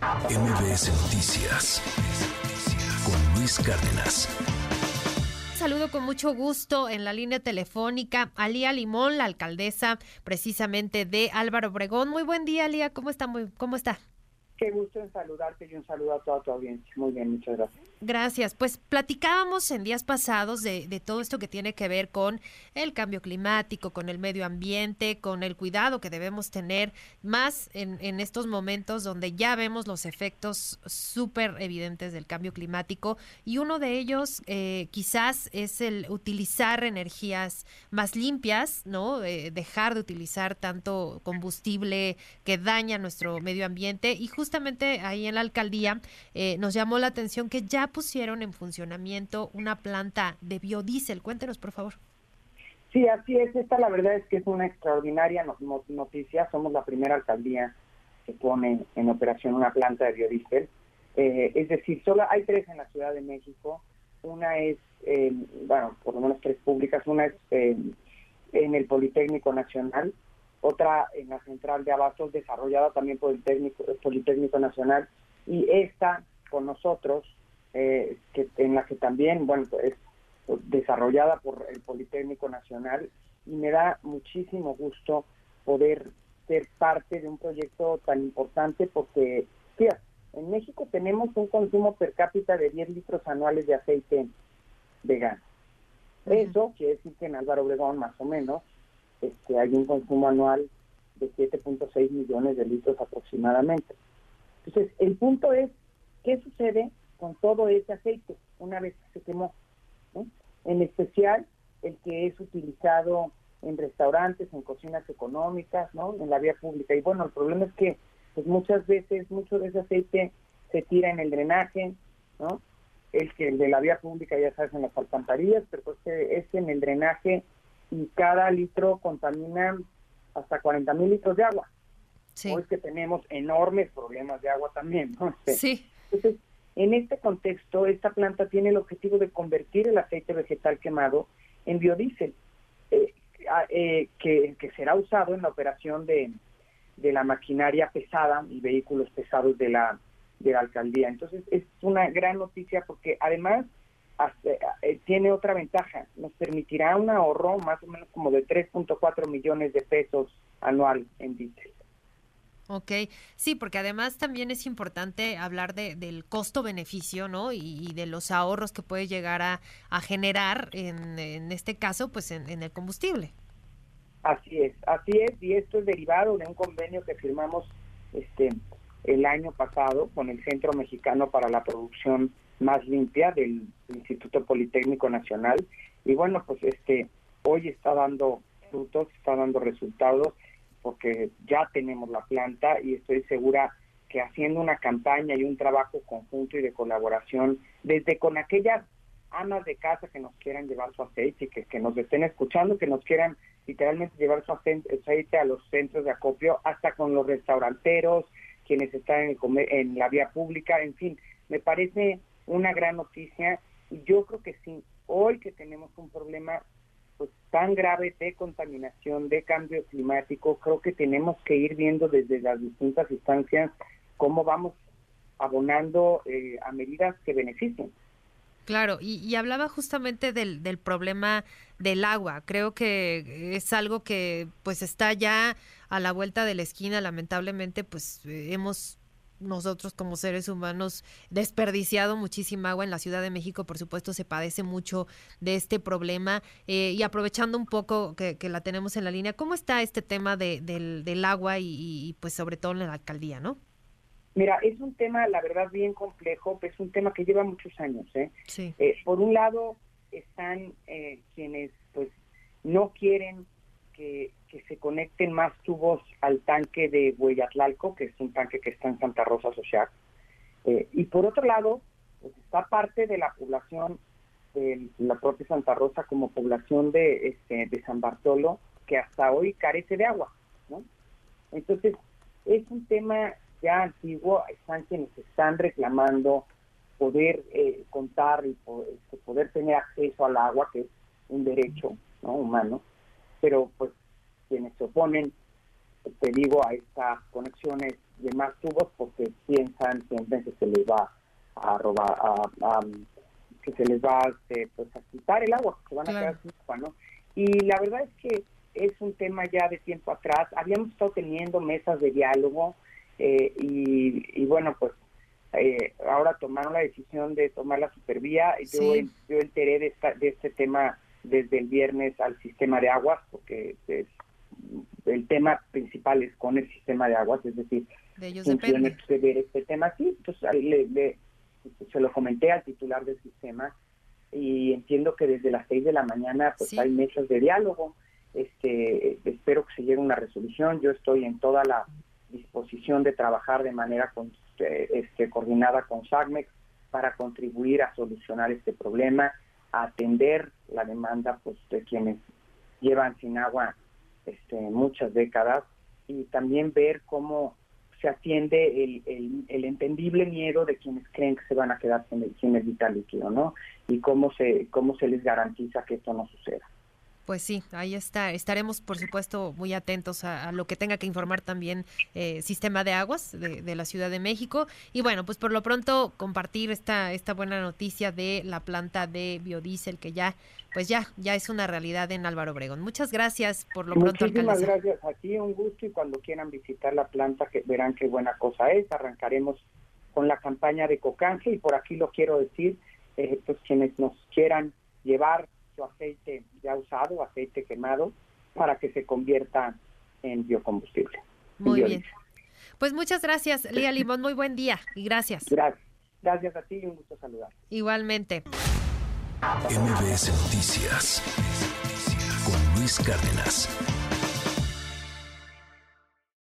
MBS Noticias con Luis Cárdenas. Saludo con mucho gusto en la línea telefónica a Lía Limón, la alcaldesa precisamente de Álvaro Obregón. Muy buen día, Lía. ¿Cómo está? Muy, ¿Cómo está? Qué gusto en saludarte y un saludo a toda tu audiencia. Muy bien, muchas gracias. Gracias. Pues platicábamos en días pasados de, todo esto que tiene que ver con el cambio climático, con el medio ambiente, con el cuidado que debemos tener más en, estos momentos donde ya vemos los efectos súper evidentes del cambio climático y uno de ellos eh, quizás es el utilizar energías más limpias, ¿no? Eh, dejar de utilizar tanto combustible que daña nuestro medio ambiente y justamente justamente ahí en la alcaldía eh, nos llamó la atención que ya pusieron en funcionamiento una planta de biodiesel. Cuéntenos, por favor. Sí, así es. Esta la verdad es que es una extraordinaria noticia. Somos la primera alcaldía que pone en operación una planta de biodiesel. Eh, es decir, solo hay tres en la Ciudad de México. Una es, eh, bueno, por lo menos tres públicas. Una es eh, en el Politécnico Nacional, otra en la central de abastos desarrollada también por el técnico, el Politécnico Nacional y esta con nosotros eh, que en la que también bueno es desarrollada por el Politécnico Nacional y me da muchísimo gusto poder ser parte de un proyecto tan importante porque fíjate, en México tenemos un consumo per cápita de 10 litros anuales de aceite vegano. Eso quiere decir que en Álvaro Obregón más o menos este, hay un consumo anual de 7.6 millones de litros aproximadamente. Entonces, el punto es, ¿qué sucede con todo ese aceite una vez que se quemó? En especial el que es utilizado en restaurantes, en cocinas económicas, ¿no? En la vía pública. Y bueno, el problema es que pues muchas veces mucho de ese aceite se tira en el drenaje, ¿no? El que el de la vía pública ya sabes en las alcantarillas, pero pues es en el drenaje y cada litro contamina hasta 40 mil litros de agua. Sí. Hoy que tenemos enormes problemas de agua también, ¿no? Este, sí. Entonces, en este contexto, esta planta tiene el objetivo de convertir el aceite vegetal quemado en biodiesel, eh, eh, que, será usado en la operación de, de la maquinaria pesada y vehículos pesados de la, de la alcaldía. Entonces, es una gran noticia porque además eh, tiene otra ventaja, nos permitirá un ahorro más o menos como de 3.4 millones de pesos anual en diésel. Ok, sí, porque además también es importante hablar de, del costo-beneficio, ¿no? Y, de los ahorros que puede llegar a, generar, en, en, este caso, pues en, en, el combustible. Así es, así es, y esto es derivado de un convenio que firmamos este el año pasado con el Centro Mexicano para la Producción más limpia del Instituto Politécnico Nacional y bueno pues este hoy está dando frutos está dando resultados porque ya tenemos la planta y estoy segura que haciendo una campaña y un trabajo conjunto y de colaboración desde con aquellas amas de casa que nos quieran llevar su aceite y que, que nos estén escuchando que nos quieran literalmente llevar su aceite a los centros de acopio hasta con los restauranteros quienes están en, el en la vía pública en fin me parece una gran noticia. Y yo creo que sí, hoy que tenemos un problema pues tan grave de contaminación, de cambio climático, creo que tenemos que ir viendo desde las distintas instancias cómo vamos abonando eh, a medidas que beneficien. Claro, y, y, hablaba justamente del, del problema del agua. Creo que es algo que pues está ya a la vuelta de la esquina. Lamentablemente, pues eh, hemos nosotros como seres humanos desperdiciado muchísima agua en la Ciudad de México, por supuesto se padece mucho de este problema eh, y aprovechando un poco que, la tenemos en la línea, ¿cómo está este tema de, del, agua y, pues sobre todo en la alcaldía, no? Mira, es un tema, la verdad, bien complejo, es un tema que lleva muchos años. ¿eh? Sí. Eh, por un lado están eh, quienes pues no quieren que, se conecten más tubos al tanque de Huellatlalco, que es un tanque que está en Santa Rosa Social. Eh, y por otro lado, pues está parte de la población de la propia Santa Rosa como población de, este, de San Bartolo, que hasta hoy carece de agua. ¿no? Entonces, es un tema ya antiguo, están quienes están reclamando poder eh, contar y poder, este, poder tener acceso al agua, que es un derecho ¿no? humano, pero pues quienes se oponen, te digo, a estas conexiones más tubos porque piensan siempre que se les va a robar, a, que se les va este, pues, a quitar el agua, que se van a quedar sin agua, ¿no? Y la verdad es que es un tema ya de tiempo atrás. Habíamos estado teniendo mesas de diálogo eh, y, bueno, pues eh, ahora tomaron la decisión de tomar la supervía. Yo, yo enteré de, esta, de este tema desde el viernes al sistema de aguas, porque el tema principal es con el sistema de aguas, es decir, de de ver este tema. Sí, entonces le, se lo comenté al titular del sistema y entiendo que desde las seis de la mañana pues hay mesas de diálogo. Este, espero que se llegue a una resolución. Yo estoy en toda la disposición de trabajar de manera con, este, coordinada con SACMEX para contribuir a solucionar este problema, a atender la demanda pues, de quienes llevan sin agua este, muchas décadas y también ver cómo se atiende el, el, entendible miedo de quienes creen que se van a quedar sin el, sin el vital líquido, ¿no? Y cómo se, cómo se les garantiza que esto no suceda. Pues sí, ahí está. Estaremos, por supuesto, muy atentos a, lo que tenga que informar también eh, Sistema de Aguas de, la Ciudad de México. Y bueno, pues por lo pronto compartir esta, esta buena noticia de la planta de biodiesel que ya, pues ya, ya es una realidad en Álvaro Obregón. Muchas gracias por lo pronto, Muchísimas gracias a ti, un gusto y cuando quieran visitar la planta que verán qué buena cosa es. Arrancaremos con la campaña de Cocanje y por aquí lo quiero decir, eh, pues quienes nos quieran llevar aceite ya usado, aceite quemado, para que se convierta en biocombustible. Muy bien. Pues muchas gracias, Lía Limón. Muy buen día y gracias. Gracias. Gracias a ti y un gusto saludar. Igualmente. MBS Noticias con Luis Cárdenas.